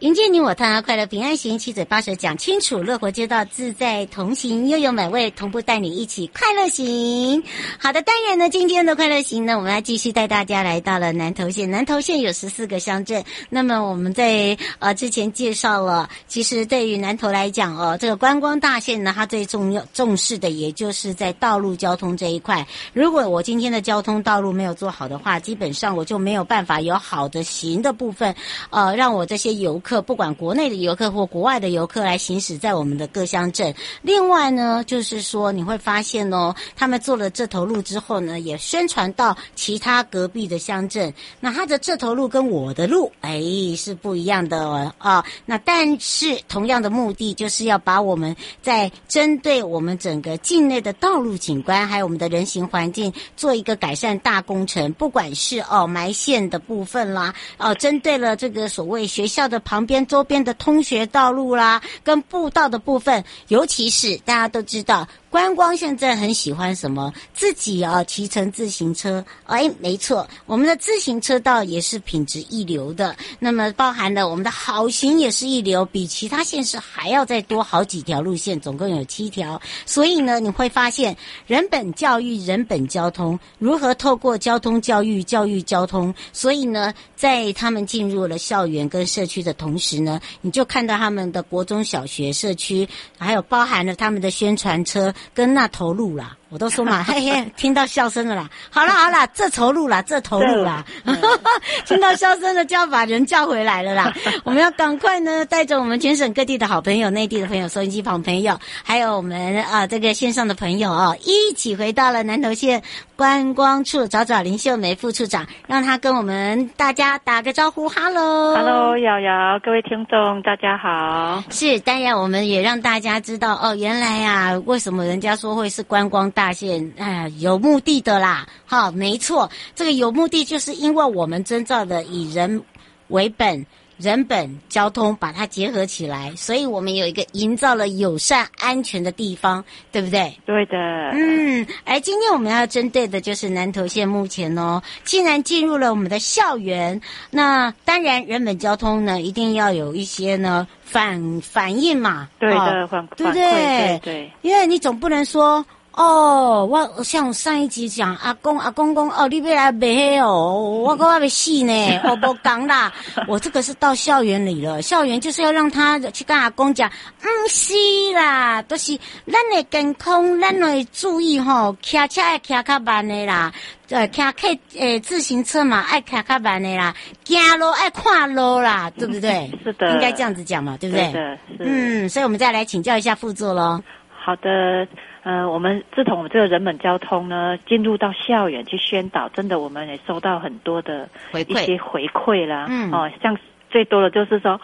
迎接你我他，快乐平安行，七嘴八舌讲清楚，乐活街道自在同行，又有美味同步带你一起快乐行。好的，当然呢，今天的快乐行呢，我们要继续带大家来到了南投县。南投县有十四个乡镇，那么我们在呃之前介绍了，其实对于南投来讲哦，这个观光大县呢，它最重要重视的也就是在道路交通这一块。如果我今天的交通道路没有做好的话，基本上我就没有办法有好的行的部分，呃，让我这些游客。客不管国内的游客或国外的游客来行驶在我们的各乡镇。另外呢，就是说你会发现哦，他们做了这头路之后呢，也宣传到其他隔壁的乡镇。那他的这头路跟我的路，哎，是不一样的哦。那但是同样的目的，就是要把我们在针对我们整个境内的道路景观，还有我们的人行环境，做一个改善大工程。不管是哦埋线的部分啦，哦，针对了这个所谓学校的旁。旁边周边的通学道路啦，跟步道的部分，尤其是大家都知道。观光现在很喜欢什么？自己啊骑乘自行车，哎，没错，我们的自行车道也是品质一流的。那么包含了我们的好行也是一流，比其他县市还要再多好几条路线，总共有七条。所以呢，你会发现人本教育、人本交通如何透过交通教育、教育交通。所以呢，在他们进入了校园跟社区的同时呢，你就看到他们的国中小学社区，还有包含了他们的宣传车。跟那头鹿啦。我都说嘛，嘿嘿，听到笑声了啦。好了好了，这头鹿啦，这头鹿啦，听到笑声了就要把人叫回来了啦。我们要赶快呢，带着我们全省各地的好朋友、内地的朋友、收音机旁朋友，还有我们啊这个线上的朋友哦，一起回到了南投县观光处，找找林秀梅副处长，让他跟我们大家打个招呼。哈喽，哈喽，瑶瑶，各位听众大家好。是，当然我们也让大家知道哦，原来呀、啊，为什么人家说会是观光大县？哎，有目的的啦，哈，没错，这个有目的就是因为我们遵照的以人为本。人本交通把它结合起来，所以我们有一个营造了友善安全的地方，对不对？对的。嗯，而今天我们要针对的就是南投县目前哦，既然进入了我们的校园，那当然人本交通呢一定要有一些呢反反应嘛，对的，反对不对？对对，因为你总不能说。哦，我像我上一集讲阿公阿公公哦，你别来买哦，我讲我要死呢，我不讲啦，我这个是到校园里了，校园就是要让他去跟阿公讲，嗯是啦，都、就是咱的健康，咱会注意吼，骑车爱骑较慢的啦，呃，骑客诶自行车嘛爱骑较慢的啦，走路爱看路啦，对不对？是的，应该这样子讲嘛，对不对？是的，嗯，所以我们再来请教一下副座喽。好的。呃，我们自从我们这个人本交通呢，进入到校园去宣导，真的我们也收到很多的一些回馈啦。嗯，哦，像最多的就是说，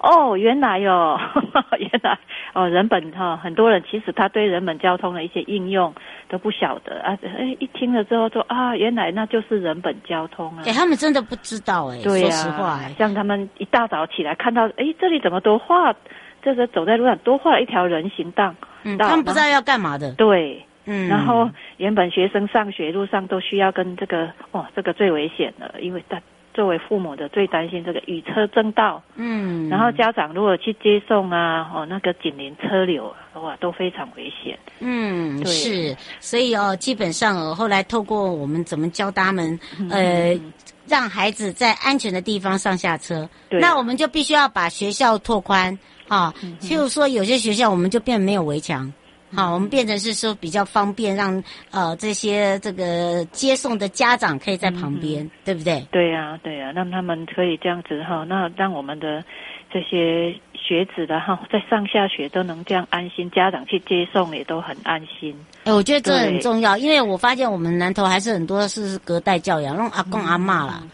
哦，原来哟、哦，原来哦，人本哈、哦，很多人其实他对人本交通的一些应用都不晓得啊。哎，一听了之后说啊，原来那就是人本交通啊。哎，他们真的不知道哎，对呀、啊，说实话，像他们一大早起来看到，哎，这里怎么都画，这个走在路上多画了一条人行道。嗯，他们不知道要干嘛的。对，嗯，然后原本学生上学路上都需要跟这个哦，这个最危险的，因为他作为父母的最担心这个与车争道，嗯，然后家长如果去接送啊，哦，那个紧邻车流，哇，都非常危险。嗯，对是，所以哦，基本上哦，后来透过我们怎么教他们，呃。嗯让孩子在安全的地方上下车，对那我们就必须要把学校拓宽啊。譬如说，有些学校我们就变没有围墙，好、啊，我们变成是说比较方便让，让呃这些这个接送的家长可以在旁边，嗯、对不对？对呀、啊，对呀、啊，让他们可以这样子哈，那让我们的这些。学子的哈，在上下学都能这样安心，家长去接送也都很安心。哎，我觉得这很重要，因为我发现我们南投还是很多是隔代教养，那种阿公阿妈啦，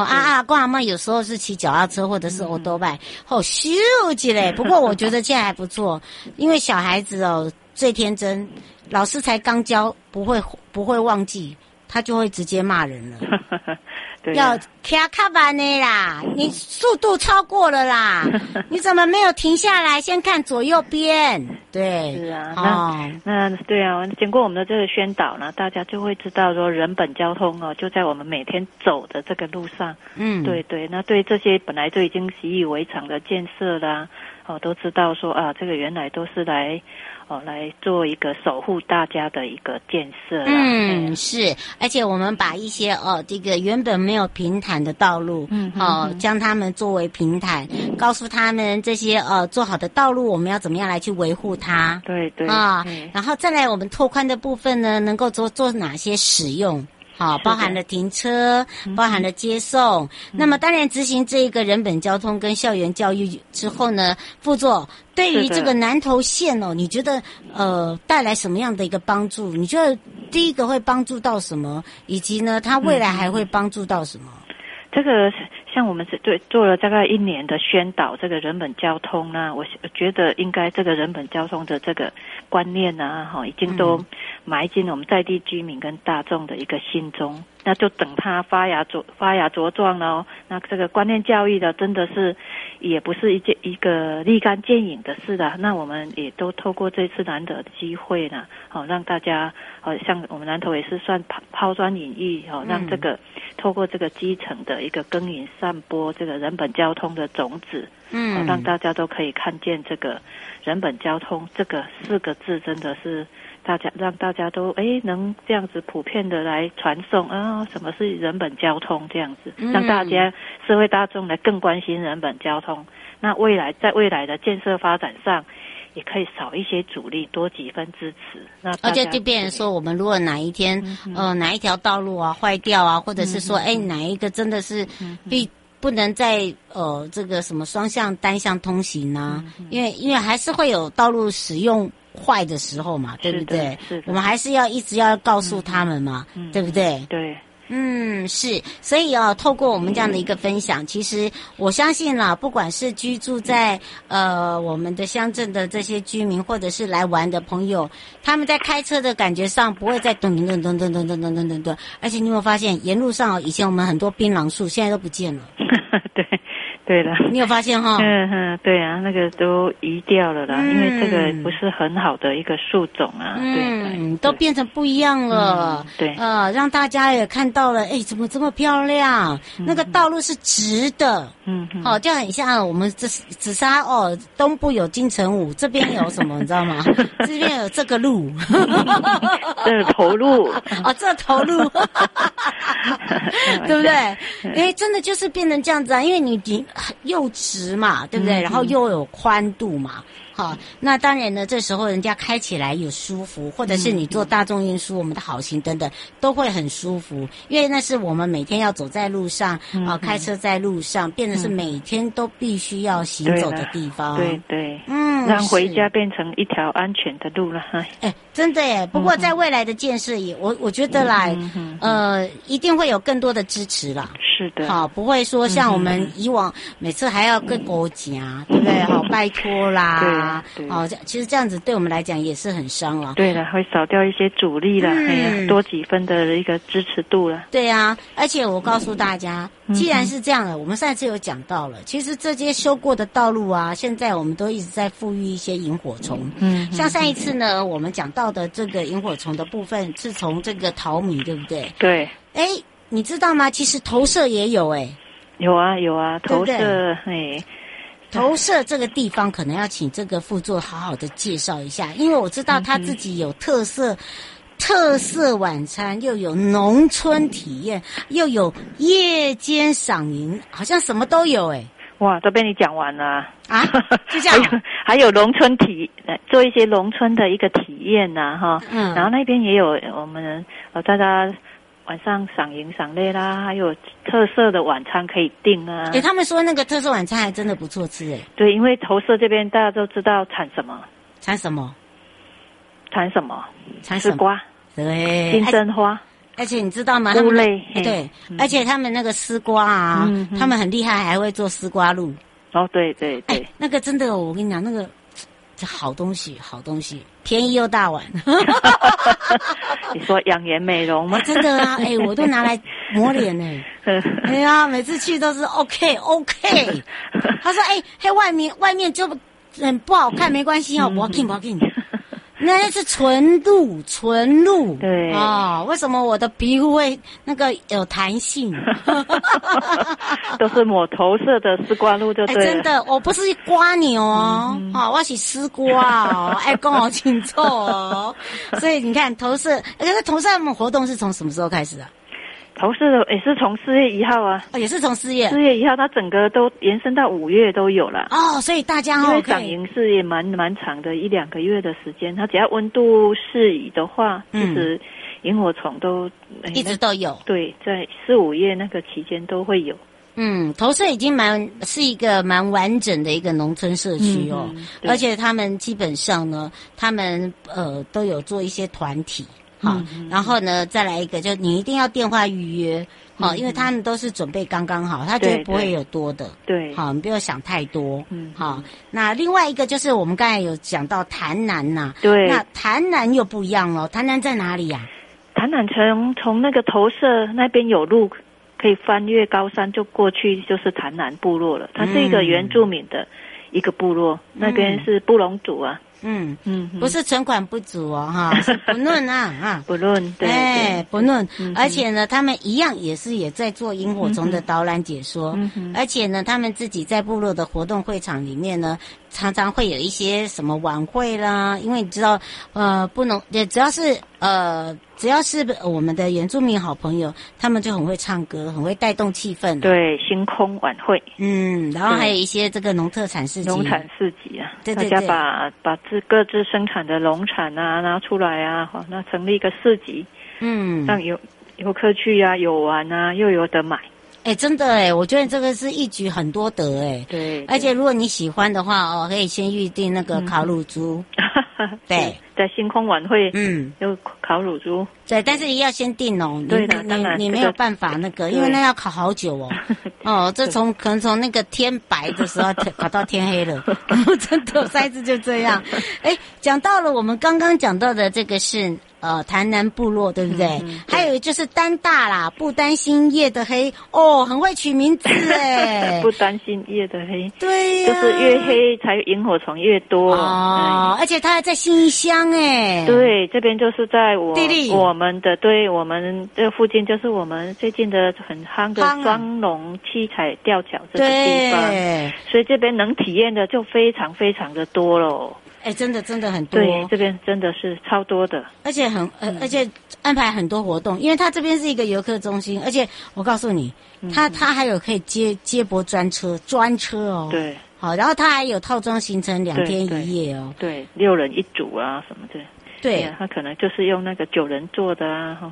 哦啊啊公阿妈有时候是骑脚踏车或者是欧多拜，哦咻起来。不过我觉得现在还不错，因为小孩子哦最天真，老师才刚教，不会不会忘记，他就会直接骂人了。对啊、要卡卡班的啦，你速度超过了啦，你怎么没有停下来先看左右边？对，是啊，哦、那那对啊，经过我们的这个宣导呢，大家就会知道说人本交通哦，就在我们每天走的这个路上。嗯，对对，那对这些本来就已经习以为常的建设啦，哦，都知道说啊，这个原来都是来。哦，来做一个守护大家的一个建设。嗯，是，而且我们把一些哦，这个原本没有平坦的道路，嗯，哦，将他们作为平坦，告诉他们这些呃做好的道路，我们要怎么样来去维护它？对对啊，然后再来我们拓宽的部分呢，能够做做哪些使用？好，包含了停车，包含了接送。嗯、那么，当然执行这一个人本交通跟校园教育之后呢，副座对于这个南投县哦，你觉得呃带来什么样的一个帮助？你觉得第一个会帮助到什么？以及呢，它未来还会帮助到什么？嗯、这个像我们是对做了大概一年的宣导，这个人本交通呢，我觉得应该这个人本交通的这个观念呢，哈，已经都。埋进我们在地居民跟大众的一个心中，那就等它发芽茁发芽茁壮了哦。那这个观念教育的真的是，也不是一件一个立竿见影的事的。那我们也都透过这次难得的机会呢，好让大家，好像我们南投也是算抛抛砖引玉，好让这个透过这个基层的一个耕耘散播这个人本交通的种子，嗯，让大家都可以看见这个人本交通这个四个字真的是。大家让大家都哎能这样子普遍的来传送啊，什么是人本交通这样子，让大家社会大众来更关心人本交通。那未来在未来的建设发展上，也可以少一些阻力，多几分支持。那而且就变成说，我们如果哪一天、嗯、呃哪一条道路啊坏掉啊，或者是说哎、嗯、哪一个真的是必不能再呃这个什么双向单向通行啊，嗯、因为因为还是会有道路使用。坏的时候嘛，对不对？我们还是要一直要告诉他们嘛，嗯、对不对？对，嗯，是。所以哦，透过我们这样的一个分享，其实我相信啦，不管是居住在呃我们的乡镇的这些居民，或者是来玩的朋友，他们在开车的感觉上不会再噔噔噔噔噔噔噔噔噔噔噔。而且你有没有发现，沿路上以前我们很多槟榔树，现在都不见了。对。对了，你有发现哈？嗯哼，对啊，那个都移掉了啦，嗯、因为这个不是很好的一个树种啊，嗯，对都变成不一样了，嗯、对，呃，让大家也看到了，哎，怎么这么漂亮？嗯、那个道路是直的，嗯，好、哦，就很像我们这紫砂哦，东部有金城武，这边有什么 你知道吗？这边有这个路，这头路，哦，这头路，对不对？哎，真的就是变成这样子啊，因为你你。又直嘛，对不对？嗯、然后又有宽度嘛，好，那当然呢，这时候人家开起来有舒服，或者是你坐大众运输，我们的好行等等都会很舒服，因为那是我们每天要走在路上啊，嗯、开车在路上，变得是每天都必须要行走的地方。对对，嗯，让回家变成一条安全的路了。哎，真的耶！不过在未来的建设也，我我觉得啦，嗯、呃，一定会有更多的支持啦。是的，好，不会说像我们以往每次还要跟国家，对不对？好，拜托啦，对，好，这其实这样子对我们来讲也是很伤了。对了，会少掉一些阻力了，嗯，多几分的一个支持度了。对啊，而且我告诉大家，既然是这样的，我们上次有讲到了，其实这些修过的道路啊，现在我们都一直在富裕一些萤火虫。嗯，像上一次呢，我们讲到的这个萤火虫的部分是从这个淘米，对不对？对。哎，你知道吗？其实投射也有哎，有啊有啊，投射哎，投射这个地方可能要请这个副座好好的介绍一下，因为我知道他自己有特色，特色晚餐又有农村体验，又有夜间赏萤，好像什么都有哎。哇，都被你讲完了啊！就这样，还有农村体，做一些农村的一个体验呐，哈，嗯，然后那边也有我们呃大家。晚上赏萤赏类啦，还有特色的晚餐可以订啊！哎、欸，他们说那个特色晚餐还真的不错吃哎。对，因为投射这边大家都知道产什么？产什么？产什么？产丝瓜。对，金针花。而且你知道吗？菇类。对，嗯、而且他们那个丝瓜啊，嗯、他们很厉害，还会做丝瓜露。哦，对对对、欸，那个真的，我跟你讲，那个。这好东西，好东西，便宜又大碗。你说养颜美容吗？真的啊，哎，我都拿来抹脸呢。哎呀，每次去都是 OK OK。他说：“哎，嘿，外面外面就很不好看，没关系哦，不要紧不要紧。”那是纯露，纯露。对啊、哦，为什么我的皮肤会那个有弹性？都是抹头色的丝瓜露，就对、欸。真的，我不是刮你哦，嗯、哦，我是丝瓜哦，哎，跟我清楚哦。所以你看头色，可是头色我们活动是从什么时候开始的？投射的也是从四月一号啊，哦，也是从四月。四月一号，它整个都延伸到五月都有了。哦，所以大家哦，因为赏萤是也蛮蛮长的，一两个月的时间，它只要温度适宜的话，其实萤火虫都一直都有，对，在四五月那个期间都会有。嗯，投射已经蛮是一个蛮完整的一个农村社区哦，嗯、而且他们基本上呢，他们呃都有做一些团体。好，然后呢，再来一个，就你一定要电话预约，好，因为他们都是准备刚刚好，他绝对不会有多的，对，好，你不要想太多，嗯，好，那另外一个就是我们刚才有讲到台南呐，对，那台南又不一样了，台南在哪里呀？台南从从那个投射那边有路可以翻越高山就过去，就是台南部落了，它是一个原住民的一个部落，那边是布隆族啊。嗯。嗯，不是存款不足哦，哈，是不论啊啊，不论，对，哎，不论，而且呢，他们一样也是也在做萤火虫的导览解说，而且呢，他们自己在部落的活动会场里面呢，常常会有一些什么晚会啦，因为你知道，呃，不能也只要是呃。只要是我们的原住民好朋友，他们就很会唱歌，很会带动气氛。对，星空晚会，嗯，然后还有一些这个农特产市集，农产市集啊，对对对，大家把把自各自生产的农产啊拿出来啊，好，那成立一个市集，嗯，让游游客去、啊，有玩啊，又有得买。哎，真的哎，我觉得这个是一举很多得哎，对，而且如果你喜欢的话哦，可以先预定那个烤乳猪，嗯、对。在星空晚会，嗯，有烤乳猪，对，但是也要先定哦。对的，当然你没有办法那个，因为那要烤好久哦。哦，这从可能从那个天白的时候烤到天黑了，真的，塞子就这样。哎，讲到了我们刚刚讲到的这个是呃台南部落，对不对？还有就是丹大啦，不担心夜的黑。哦，很会取名字哎，不担心夜的黑，对呀，就是越黑才萤火虫越多。哦，而且它还在信义乡。哎，对，这边就是在我我们的，对我们这附近就是我们最近的很夯的双龙七彩吊桥这个地方，对。所以这边能体验的就非常非常的多喽。哎，真的真的很多，对，这边真的是超多的，而且很呃，而且安排很多活动，因为它这边是一个游客中心，而且我告诉你，它它还有可以接接驳专车专车哦，对。好，然后它还有套装行程两天一夜哦，对，对，六人一组啊什么的，对，它可能就是用那个九人座的啊哈，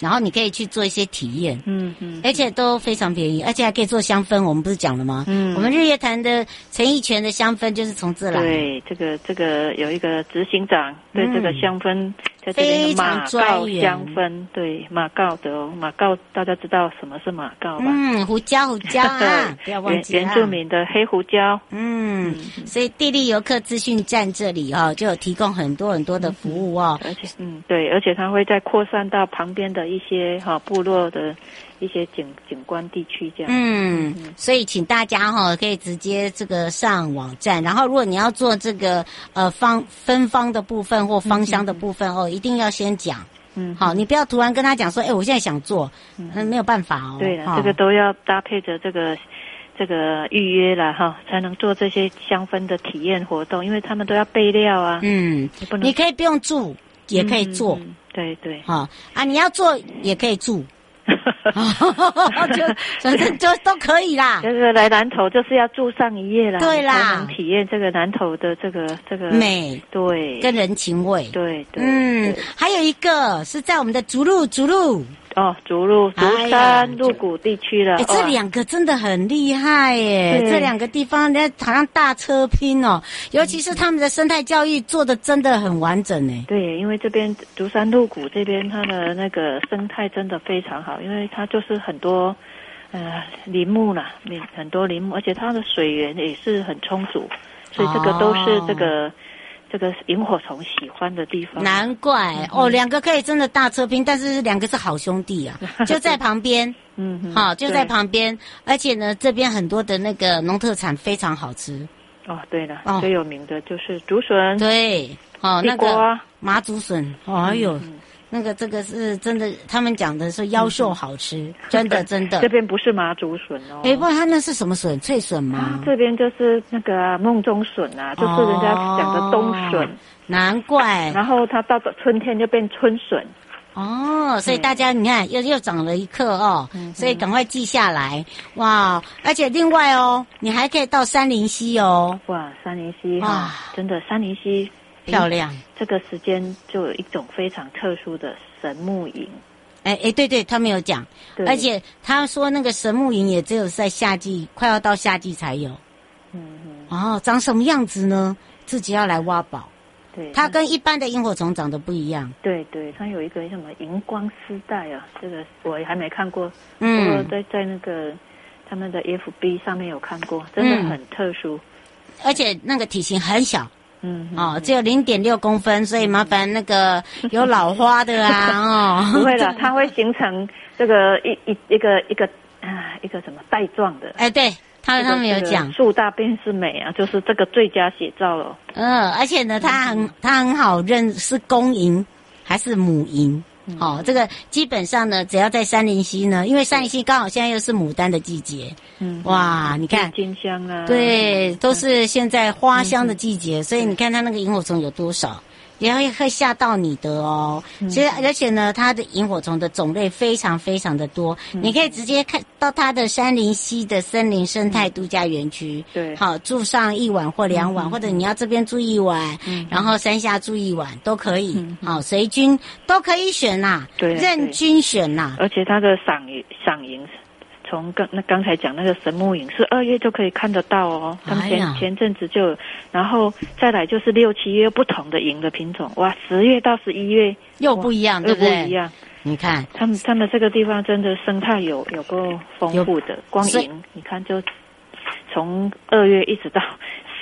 然后你可以去做一些体验，嗯嗯，而且都非常便宜，而且还可以做香氛，我们不是讲了吗？嗯，我们日月潭的陈义全的香氛就是从这来，对，这个这个有一个执行长对这个香氛在这边非有马告香氛，对马告的哦，马告大家知道什么是马告吧？嗯，胡椒胡椒啊，不要忘原记啊原住民的黑胡椒，嗯，所以地利游客资讯站这里哦，就有提供很多很多的服务哦。而且嗯对，而且它会再扩散到旁边的一些哈、部落的一些景景观地区这样。嗯，所以请大家哈、可以直接这个上网站，然后如果你要做这个呃方芬芳的部分或芳香的部分哦，一定要先讲。嗯，好，你不要突然跟他讲说，哎，我现在想做，嗯，没有办法哦。对了，哈这个都要搭配着这个这个预约了哈，才能做这些香氛的体验活动，因为他们都要备料啊。嗯你不，能你可以不用住，也可以做。对对，哈啊，你要做也可以住，就反正就都可以啦。这个来南投就是要住上一夜啦，对啦能体验这个南投的这个这个美对跟人情味。对对，嗯，还有一个是在我们的竹路，竹路，哦，竹鹿、竹山、鹿谷地区了，哎，这两个真的很厉害耶！这两个地方，人家好像大车拼哦，尤其是他们的生态教育做的真的很完整呢。对，因为这边竹山鹿谷这边它的那个生态真的非常好，因为它就是很多呃林木啦，林很多林木，而且它的水源也是很充足，所以这个都是这个、这个萤火虫喜欢的地方。难怪哦，两个可以真的大车拼，但是两个是好兄弟啊，就在旁边，嗯，好，就在旁边，而且呢，这边很多的那个农特产非常好吃，哦，对了，哦。最有名的就是竹笋、对，哦，那个。麻竹笋，哦，哎呦，嗯那个这个是真的，他们讲的是妖兽好吃，真的真的这。边不是麻竹笋哦，哎，不，它那是什么笋？脆笋吗啊？这边就是那个啊梦中笋啊，就是人家讲的冬笋，哦难怪然后它到了春天就变春笋。哦，所以大家你看又又长了一课哦，所以赶快记下来哇！而且另外哦，你还可以到三林溪哦，哇，三林溪哇，真的三林溪漂。亮。这个时间就有一种非常特殊的神木营，哎哎，对对，他没有讲，对而且他说那个神木营也只有在夏季，快要到夏季才有。嗯嗯，哦，长什么样子呢？自己要来挖宝。对，它跟一般的萤火虫长得不一样。对对，它有一个什么荧光丝带啊，这个我也还没看过，不过嗯，在在那个他们的 FB 上面有看过，真的嗯很特殊。而且那个体型很小嗯，嗯哦，只有零点六公分，所以麻烦那个 有老花的啊哦。不会的，它会形成这个一一一个一个啊一个什么带状的。哎，对他他们有这个讲，树大便是美啊，就是这个最佳写照了。嗯，而且呢，它很它很好认是公银还是母营。哦，这个基本上呢，只要在山林溪呢，因为山林溪刚好现在又是牡丹的季节，嗯，哇，你看，金香啊，对，都是现在花香的季节，所以你看它那个萤火虫有多少，也会会吓到你的哦。其实而且呢，它的萤火虫的种类非常非常的多，你可以直接看到它的山林溪的森林生态度假园区。对。好住上一晚或两晚，或者你要这边住一晚，然后山下住一晚都可以。好，随军都可以选呐，对对。任君选呐。而且它的赏营赏营，从刚那刚才讲那个神木影是二月就可以看得到哦。他们前、哎前阵子就，然后再来就是六七月不同的影的品种，哇，十月到十一月又不一样，对又不不？一样。你看，他们他们这个地方真的生态有有够丰富的，光影你看就从二月一直到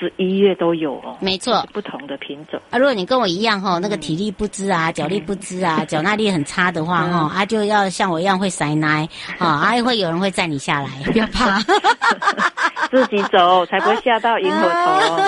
十一月都有哦，没错。不同的品种。啊，如果你跟我一样哈，那个体力不支啊，脚力不支啊，脚耐力很差的话哈，啊就要像我一样会塞奶 啊，啊会有人会载你下来，不要怕。自己走才不会吓到萤火虫。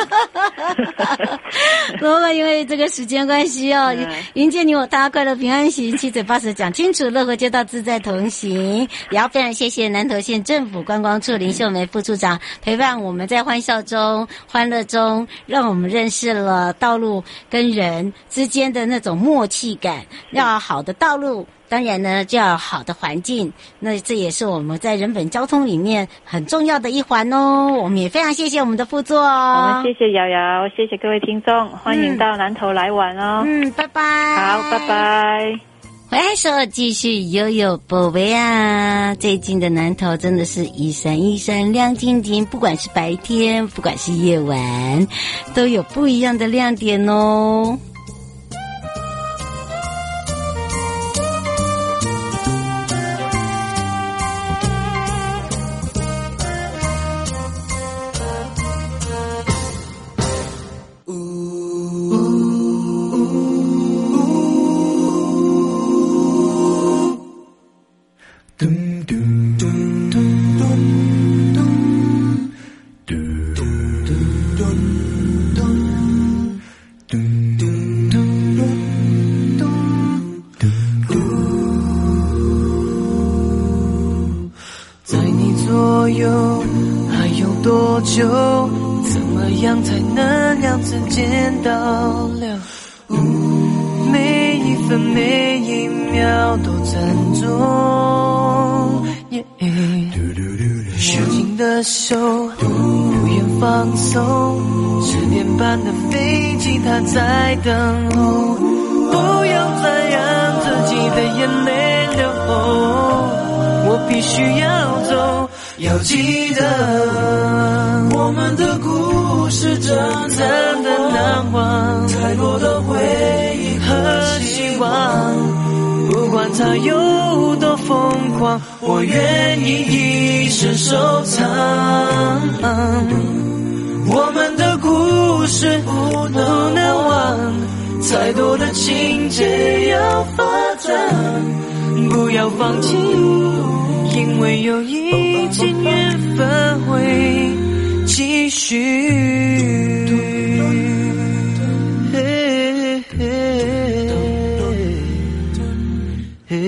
不过因为这个时间关系哦，嗯迎接你我他快乐平安行，七嘴八舌讲清楚，乐活街道自在同行。也要非常谢谢南投县政府观光处林秀梅副处长陪伴我们在欢笑中、欢乐中，让我们认识了道路跟人之间的那种默契感。要好的道路。当然呢，就要好的环境，那这也是我们在人本交通里面很重要的一环哦。我们也非常谢谢我们的副座哦我哦们。谢谢瑶瑶，谢谢各位听众，欢迎到南头来玩哦。嗯，拜拜。好，拜。拜。回来时继续悠悠宝贝啊！最近的南头真的是一闪一闪亮晶晶，不管是白天，不管是夜晚，都有不一样的亮点哦。手紧的手不愿放松，十点半的飞机它在等候，不要再让自己的眼泪流。我必须要走，要记得我们的故事真真的难忘，太多的回忆和希望，不管它有多疯狂，我愿意一生收藏。我们的故事不能忘，再多的情节要发展，不要放弃。因为有一天缘分会继续。在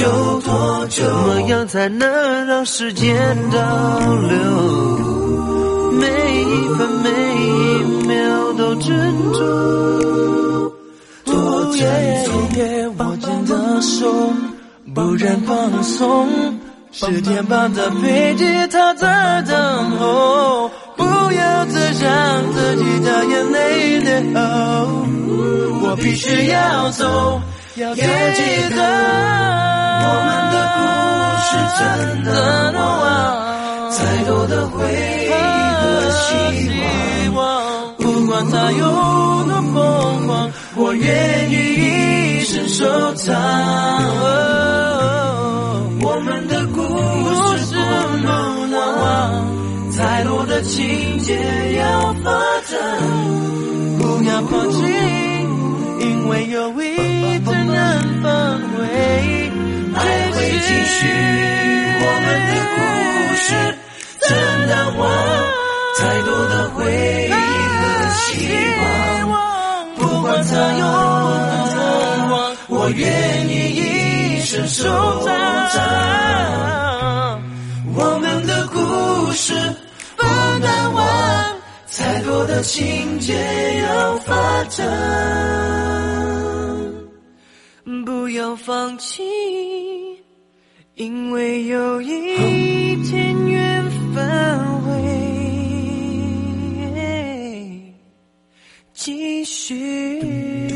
能多久？怎么样才能让时间倒流？每一分每一秒都珍重，多借借我牵的手，不然放松。十点半的飞机，它在等候，不要再让自己的眼泪流。我必须要走，要记得我们的故事真的难忘，再多的回忆和。希望，不管它有多疯狂，我愿意一生收藏。我们的故事不能忘，太多的情节要发展，不要放弃，继续。我们的故事真难忘。太多的回忆和希望，不管它有多难忘，我愿意一生收藏。我们的故事不难忘，太多的情节要发展，不要放弃，因为有一天缘分会。继续。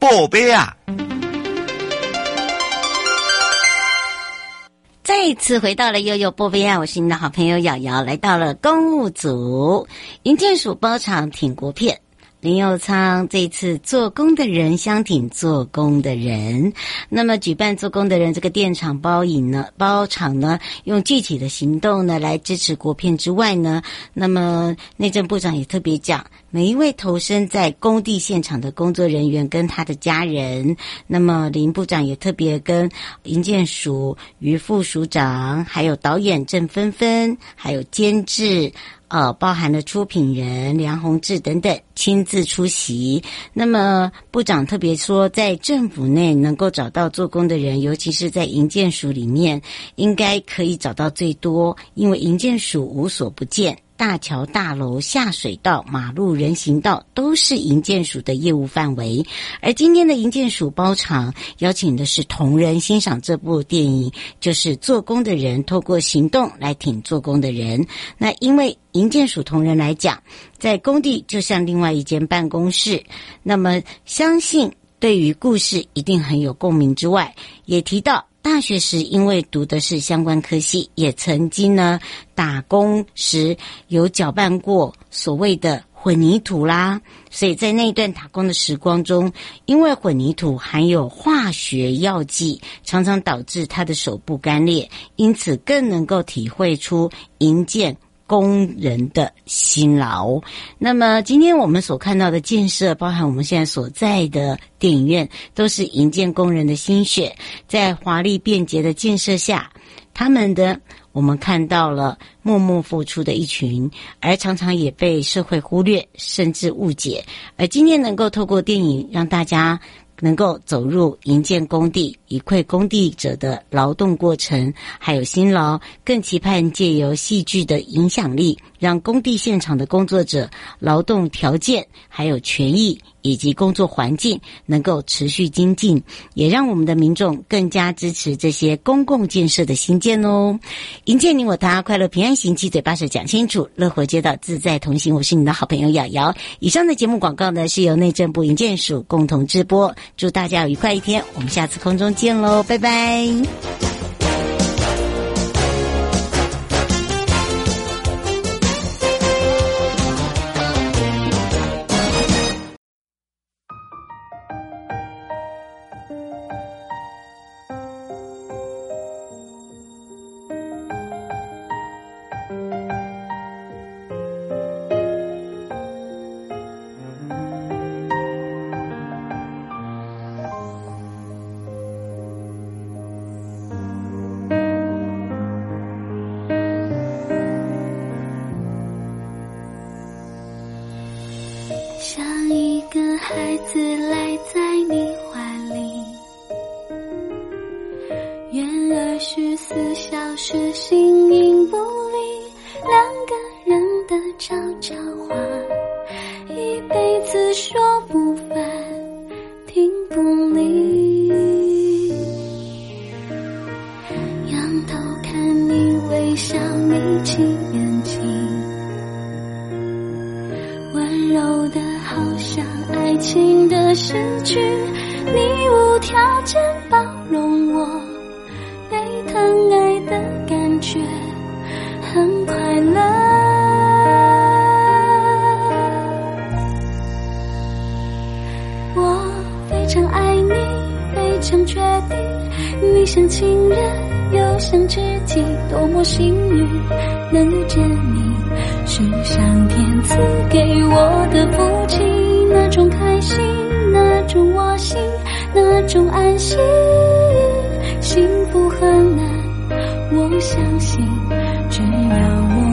宝贝啊！再一次回到了悠悠波贝啊！我是你的好朋友瑶瑶，来到了公务组，银建署包场挺国片。林右昌这次做工的人相挺做工的人，那么举办做工的人这个电厂包饮呢，包场呢，用具体的行动呢来支持国片之外呢，那么内政部长也特别讲，每一位投身在工地现场的工作人员跟他的家人，那么林部长也特别跟营建署于副署长，还有导演郑芬芬，还有监制。呃，包含了出品人梁宏志等等亲自出席。那么部长特别说，在政府内能够找到做工的人，尤其是在营建署里面，应该可以找到最多，因为营建署无所不见。大桥、大楼、下水道、马路、人行道都是营建署的业务范围。而今天的营建署包场邀请的是同仁欣赏这部电影，就是做工的人透过行动来挺做工的人。那因为营建署同仁来讲，在工地就像另外一间办公室，那么相信对于故事一定很有共鸣之外，也提到。大学时，因为读的是相关科系，也曾经呢打工时有搅拌过所谓的混凝土啦，所以在那一段打工的时光中，因为混凝土含有化学药剂，常常导致他的手部干裂，因此更能够体会出银建。工人的辛劳。那么，今天我们所看到的建设，包含我们现在所在的电影院，都是营建工人的心血。在华丽便捷的建设下，他们的我们看到了默默付出的一群，而常常也被社会忽略，甚至误解。而今天能够透过电影让大家。能够走入营建工地，一窥工地者的劳动过程，还有辛劳，更期盼借由戏剧的影响力，让工地现场的工作者劳动条件还有权益。以及工作环境能够持续精进，也让我们的民众更加支持这些公共建设的兴建哦。营建你我他，快乐平安行，七嘴八舌讲清楚，乐活街道自在同行。我是你的好朋友瑶瑶。以上的节目广告呢，是由内政部营建署共同直播。祝大家愉快一天，我们下次空中见喽，拜拜。话一辈子说不完听不腻仰头看你微笑眯起眼睛温柔的好像爱情的诗句你无条件像情人又像知己多么幸运能遇见你。是上天赐给我的福气那种开心那种窝心那种安心。幸福很难我相信只要我